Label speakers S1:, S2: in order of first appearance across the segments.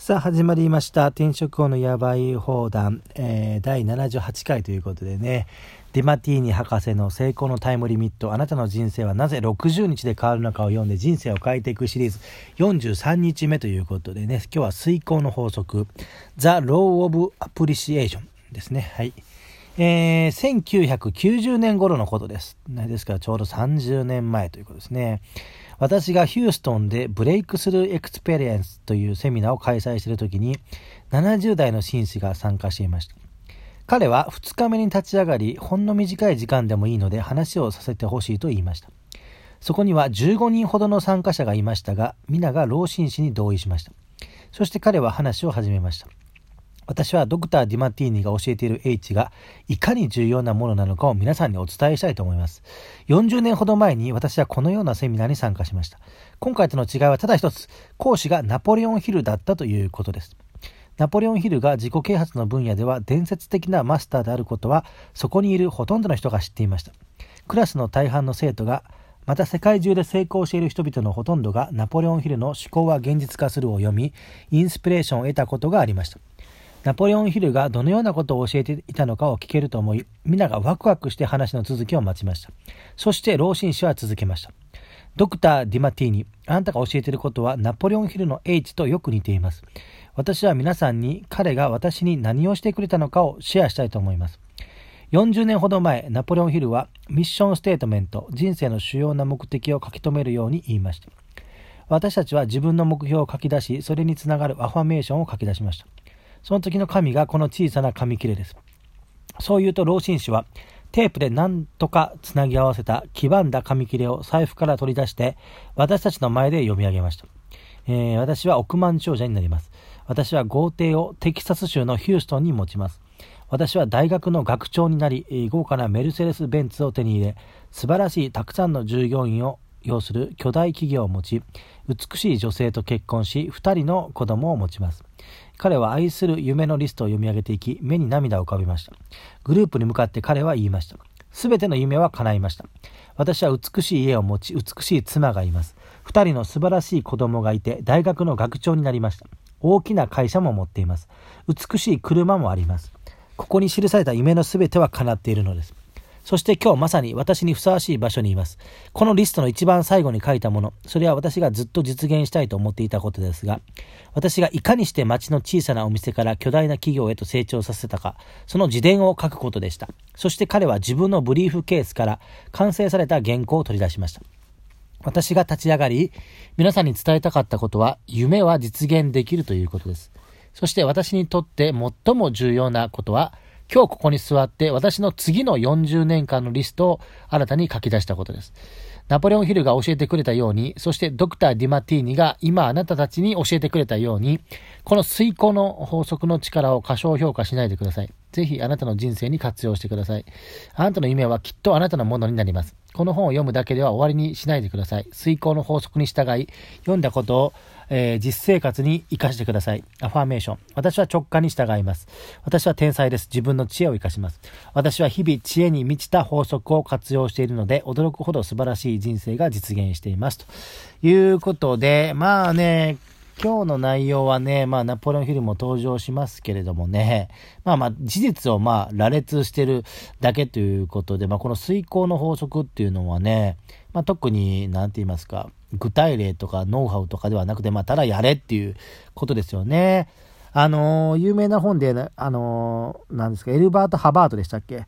S1: さあ始まりました。転職後のやばい放談、えー、第78回ということでね。デマティーニ博士の成功のタイムリミット。あなたの人生はなぜ60日で変わるのかを読んで人生を変えていくシリーズ。43日目ということでね。今日は遂行の法則。The Law of Appreciation ですね。はい。えー、1990年頃のことです。ですからちょうど30年前ということですね。私がヒューストンで Breakthrough Experience というセミナーを開催している時に70代の紳士が参加していました。彼は2日目に立ち上がり、ほんの短い時間でもいいので話をさせてほしいと言いました。そこには15人ほどの参加者がいましたが、皆が老紳士に同意しました。そして彼は話を始めました。私はドクター・ディマティーニが教えている H がいかに重要なものなのかを皆さんにお伝えしたいと思います。40年ほど前に私はこのようなセミナーに参加しました。今回との違いはただ一つ、講師がナポレオン・ヒルだったということです。ナポレオン・ヒルが自己啓発の分野では伝説的なマスターであることは、そこにいるほとんどの人が知っていました。クラスの大半の生徒が、また世界中で成功している人々のほとんどがナポレオン・ヒルの思考は現実化するを読み、インスピレーションを得たことがありました。ナポレオンヒルがどのようなことを教えていたのかを聞けると思い、皆がワクワクして話の続きを待ちました。そして老紳士は続けました。ドクター・ディマティーニ、あなたが教えていることはナポレオンヒルの H とよく似ています。私は皆さんに彼が私に何をしてくれたのかをシェアしたいと思います。40年ほど前、ナポレオンヒルはミッションステートメント、人生の主要な目的を書き留めるように言いました。私たちは自分の目標を書き出し、それにつながるアファメーションを書き出しました。その時の紙がこの小さな紙切れです。そう言うと老紳士は、テープで何とかつなぎ合わせた黄ばんだ紙切れを財布から取り出して、私たちの前で読み上げました。えー、私は億万長者になります。私は豪邸をテキサス州のヒューストンに持ちます。私は大学の学長になり、豪華なメルセデス・ベンツを手に入れ、素晴らしいたくさんの従業員を要する巨大企業を持ち、美しい女性と結婚し、2人の子供を持ちます。彼は愛する夢のリストを読み上げていき、目に涙を浮かべました。グループに向かって彼は言いました。すべての夢は叶いました。私は美しい家を持ち、美しい妻がいます。二人の素晴らしい子供がいて、大学の学長になりました。大きな会社も持っています。美しい車もあります。ここに記された夢のすべては叶っているのです。そして今日まさに私にふさわしい場所にいます。このリストの一番最後に書いたもの、それは私がずっと実現したいと思っていたことですが、私がいかにして町の小さなお店から巨大な企業へと成長させたか、その自伝を書くことでした。そして彼は自分のブリーフケースから完成された原稿を取り出しました。私が立ち上がり、皆さんに伝えたかったことは、夢は実現できるということです。そして私にとって最も重要なことは、今日ここに座って私の次の40年間のリストを新たに書き出したことです。ナポレオンヒルが教えてくれたように、そしてドクター・ディマティーニが今あなたたちに教えてくれたように、この遂行の法則の力を過小評価しないでください。ぜひあなたの人生に活用してください。あなたの夢はきっとあなたのものになります。この本を読むだけでは終わりにしないでください。遂行の法則に従い、読んだことをえー、実生活に活かしてください。アファーメーション。私は直感に従います。私は天才です。自分の知恵を活かします。私は日々知恵に満ちた法則を活用しているので、驚くほど素晴らしい人生が実現しています。ということで、まあね、今日の内容はね、まあ、ナポレオンヒルも登場しますけれどもね、まあまあ、事実をまあ、羅列してるだけということで、まあ、この遂行の法則っていうのはね、まあ、特に、なんて言いますか、具体例とかノウハウとかではなくて、まあ、ただやれっていうことですよね。あのー、有名な本で、あのー、なんですか、エルバート・ハバートでしたっけ？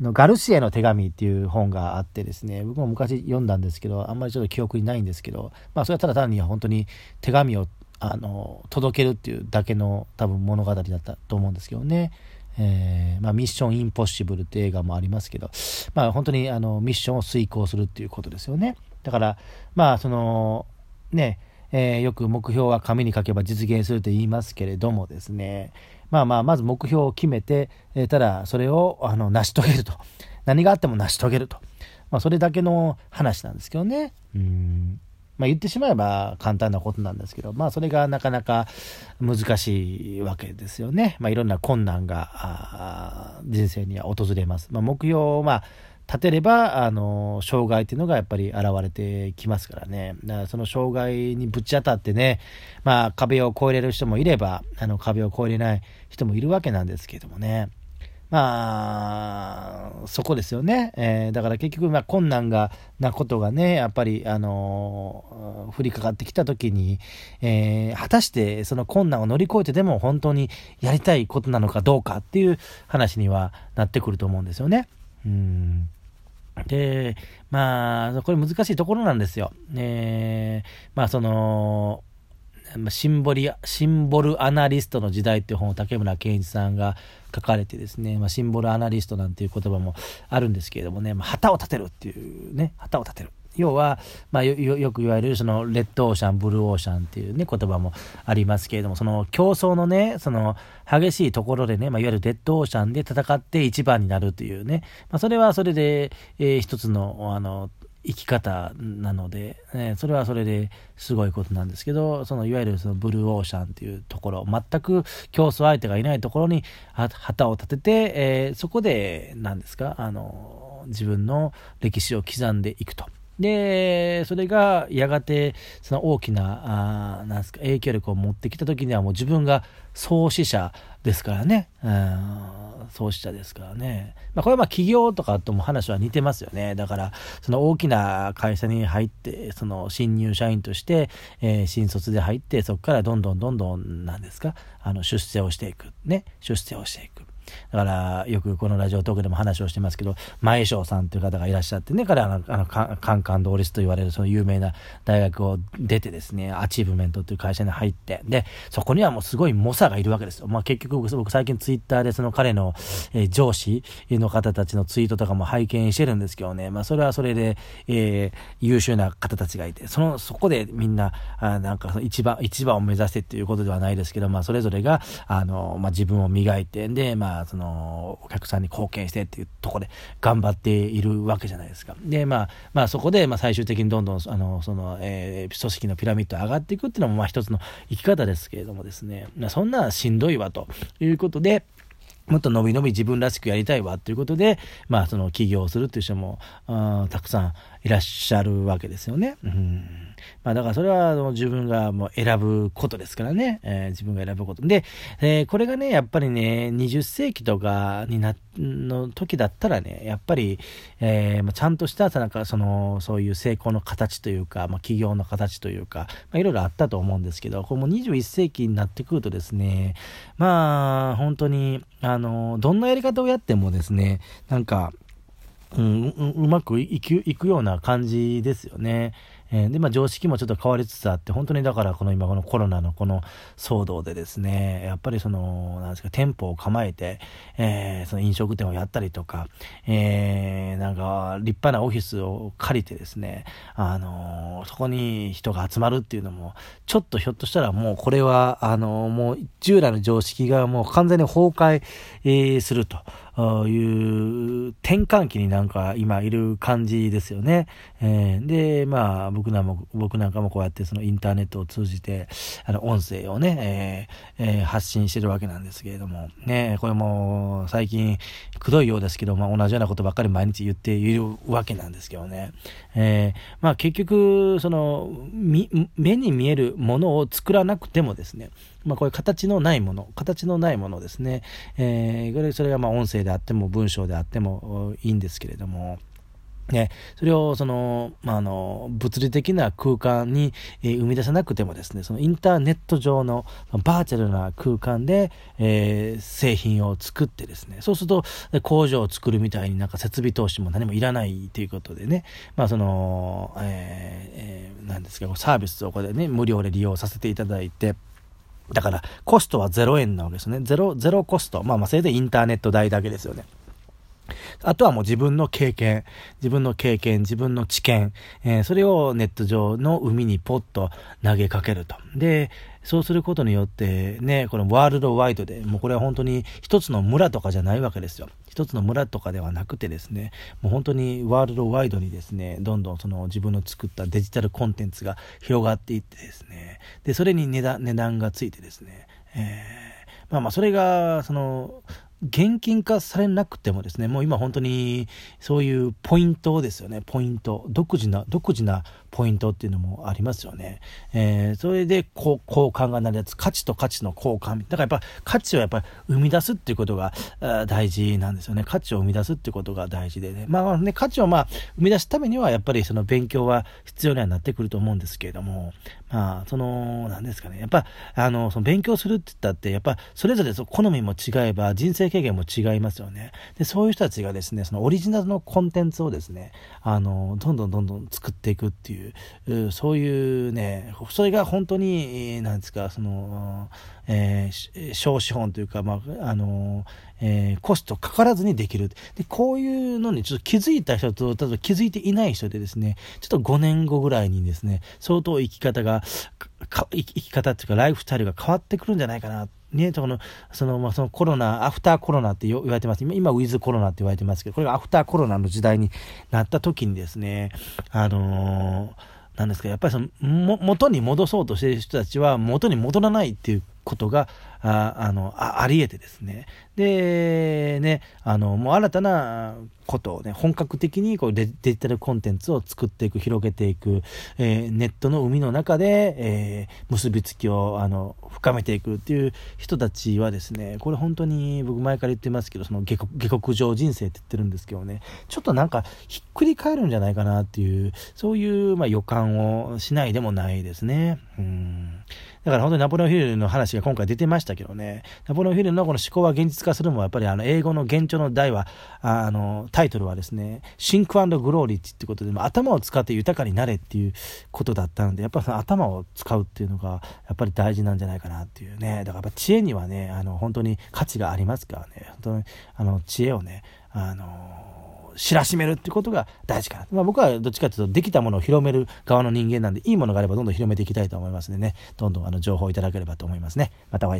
S1: のガルシエの手紙っていう本があってですね、僕も昔読んだんですけど、あんまりちょっと記憶にないんですけど、まあ、それはただ単に本当に手紙をあの届けるっていうだけの多分物語だったと思うんですけどね。えー、まあ、ミッションインポッシブルって映画もありますけど、まあ、本当にあのミッションを遂行するっていうことですよね。だから、まあ、その、ね、えー、よく目標は紙に書けば実現すると言いますけれどもですね、まあまあ、まず目標を決めて、えー、ただそれをあの成し遂げると。何があっても成し遂げると。まあ、それだけの話なんですけどね。うんまあ、言ってしまえば簡単なことなんですけど、まあ、それがなかなか難しいわけですよね。まあ、いろんな困難が人生には訪れます。まあ、目標を、まあ、立てれば、あの、障害っていうのがやっぱり現れてきますからね。だからその障害にぶち当たってね、まあ壁を越えれる人もいれば、あの壁を越えれない人もいるわけなんですけどもね。まあ、そこですよね。えー、だから結局、まあ、困難が、なことがね、やっぱり、あのー、降りかかってきた時に、えー、果たしてその困難を乗り越えてでも本当にやりたいことなのかどうかっていう話にはなってくると思うんですよね。うんで、まあ、これ難しいところなんですよ。えー、まあ、その、シンボリシンボルアナリストの時代っていう本を竹村健一さんが書かれてですね、まあ、シンボルアナリストなんていう言葉もあるんですけれどもね、まあ、旗を立てるっていうね、旗を立てる。要は、まあ、よく言われるそのレッドオーシャン、ブルーオーシャンっていうね、言葉もありますけれども、その競争のね、その激しいところでね、まあ、いわゆるレッドオーシャンで戦って一番になるというね、まあ、それはそれで、えー、一つの、あの、生き方なので、ね、それはそれですごいことなんですけど、そのいわゆるそのブルーオーシャンっていうところ、全く競争相手がいないところに旗を立てて、えー、そこで、何ですか、あの、自分の歴史を刻んでいくと。で、それがやがてその大きな、あなんすか、影響力を持ってきた時にはもう自分が創始者ですからね。うん創始者ですからね。まあ、これはまあ企業とかとも話は似てますよね。だから、その大きな会社に入って、その新入社員として、えー、新卒で入って、そこからどんどんどんどん、なんですか、あの、出世をしていく。ね。出世をしていく。だから、よくこのラジオトークでも話をしてますけど、前翔さんという方がいらっしゃってね、彼はあの、カンカン同率と言われるその有名な大学を出てですね、アチーブメントという会社に入って、で、そこにはもうすごい猛者がいるわけですよ。まあ結局僕最近ツイッターでその彼の、えー、上司の方たちのツイートとかも拝見してるんですけどね、まあそれはそれで、えー、優秀な方たちがいて、その、そこでみんな、あなんか一番、一番を目指してっていうことではないですけど、まあそれぞれが、あの、まあ自分を磨いて、で、まあその、お客さんに貢献してっていうとこで頑張っているわけじゃないですか。で、まあ、まあそこで、まあ最終的にどんどん、あの、その、えー、組織のピラミッド上がっていくっていうのも、まあ一つの生き方ですけれどもですね、そんなしんどいわということで、もっと伸び伸び自分らしくやりたいわということで、まあその起業するっていう人も、たくさんいらっしゃるわけですよね。うんまあだからそれは自分がもう選ぶことですからね。えー、自分が選ぶこと。で、えー、これがね、やっぱりね、20世紀とかにな、の時だったらね、やっぱり、えー、まあ、ちゃんとしたなんかその、そういう成功の形というか、まあ企業の形というか、まあいろいろあったと思うんですけど、これも21世紀になってくるとですね、まあ本当に、あの、どんなやり方をやってもですね、なんか、うん、うまくいくいくような感じですよね。えー、で、まあ、常識もちょっと変わりつつあって、本当にだからこの今このコロナのこの騒動でですね、やっぱりその、なんですか、店舗を構えて、えー、その飲食店をやったりとか、えー、なんか立派なオフィスを借りてですね、あの、そこに人が集まるっていうのも、ちょっとひょっとしたらもうこれは、あの、もう従来の常識がもう完全に崩壊、えー、すると。いう転換期になんか今いる感じですよね。えー、で、まあ僕なんも、僕なんかもこうやってそのインターネットを通じて、あの音声をね、えーえー、発信してるわけなんですけれども、ね、これも最近くどいようですけど、まあ同じようなことばっかり毎日言っているわけなんですけどね。えー、まあ結局、その、目に見えるものを作らなくてもですね、まあ、こういう形のないもの、形のないものですね、えー、それがまあ音声であっても文章であってもいいんですけれども、ね、それをその、まあ、の物理的な空間に、えー、生み出さなくてもですねそのインターネット上のバーチャルな空間で、えー、製品を作ってですねそうすると工場を作るみたいになんか設備投資も何もいらないということでね、まあそのえーえー、なんですかサービスをこれね無料で利用させていただいてだから、コストは0円なわけですね。ゼロ、ゼロコスト。まあまあ、それでインターネット代だけですよね。あとはもう自分の経験、自分の経験、自分の知見、えー、それをネット上の海にポッと投げかけると。で、そうすることによってね、このワールドワイドで、もうこれは本当に一つの村とかじゃないわけですよ。一つの村とかではなくてですね、もう本当にワールドワイドにですね、どんどんその自分の作ったデジタルコンテンツが広がっていってですね、で、それに値段値段がついてですね、えー、まあまあそれが、その、現金化されなくてもですね、もう今本当にそういうポイントですよね、ポイント。独自な、独自なポイントっていうのもありますよね。えー、それでこう交換がなるやつ、価値と価値の交換。だからやっぱ価値をやっぱり生み出すっていうことが大事なんですよね。価値を生み出すっていうことが大事でね。まあね、価値をまあ生み出すためにはやっぱりその勉強は必要にはなってくると思うんですけれども、まあ、その、なんですかね。やっぱ、あの、その勉強するって言ったって、やっぱ、それぞれ好みも違えば、人生経験も違いますよね。で、そういう人たちがですね、そのオリジナルのコンテンツをですね、あの、どんどんどんどん作っていくっていう、そういうね、それが本当に、なんですか、その、えー、小資本というか、まあ、あの、えー、コストかからずにできる。で、こういうのにちょっと気づいた人と、例えば気づいていない人でですね、ちょっと5年後ぐらいにですね、相当生き方が、生き方っていうかライフスタイルが変わってくるんじゃないかな。ね、その、その、まあ、そのコロナ、アフターコロナって言われてます。今、今、ウィズコロナって言われてますけど、これがアフターコロナの時代になった時にですね、あのーなんですか、やっぱりその、も、元に戻そうとしてる人たちは、元に戻らないっていうことが、ああのあ、あり得てですね。で、ね、あの、もう新たなことをね、本格的にこうデジタルコンテンツを作っていく、広げていく、えー、ネットの海の中で、えー、結びつきを、あの、深めていくっていう人たちはですね、これ本当に僕前から言ってますけど、その下下克上人生って言ってるんですけどね、ちょっとなんかひっくり返るんじゃないかなっていう、そういう、まあ、予感をしないでもないですね。うんだから本当にナポレオンヒルの話が今回出てましたけどね、ナポレオンヒルのこの思考は現実化するもやっぱりあの英語の現状の題は、あの、タイトルはですね、シンクグローリッチってことで、頭を使って豊かになれっていうことだったので、やっぱその頭を使うっていうのが、やっぱり大事なんじゃないかなっていうね、だからやっぱ知恵にはね、あの、本当に価値がありますからね、本当に、あの、知恵をね、あの知らしめるってことが大事かな。まあ、僕はどっちかというと、できたものを広める側の人間なんで、いいものがあればどんどん広めていきたいと思いますのでね、どんどんあの情報をいただければと思いますね。またお会い。